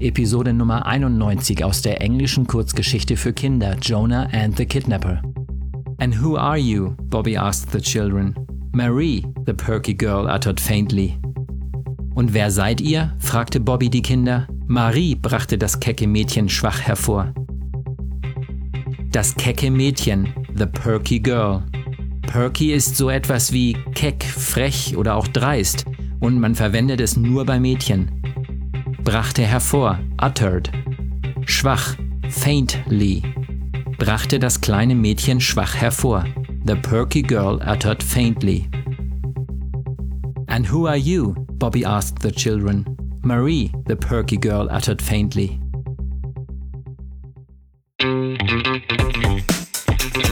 Episode Nummer 91 aus der englischen Kurzgeschichte für Kinder Jonah and the Kidnapper. And who are you? Bobby asked the children. Marie, the perky girl uttered faintly. Und wer seid ihr? fragte Bobby die Kinder. Marie brachte das kecke Mädchen schwach hervor. Das kecke Mädchen, the perky girl. Perky ist so etwas wie keck, frech oder auch dreist und man verwendet es nur bei Mädchen. Brachte hervor, uttered. Schwach, faintly brachte das kleine Mädchen schwach hervor. The perky girl uttered faintly. And who are you? Bobby asked the children. Marie, the perky girl uttered faintly.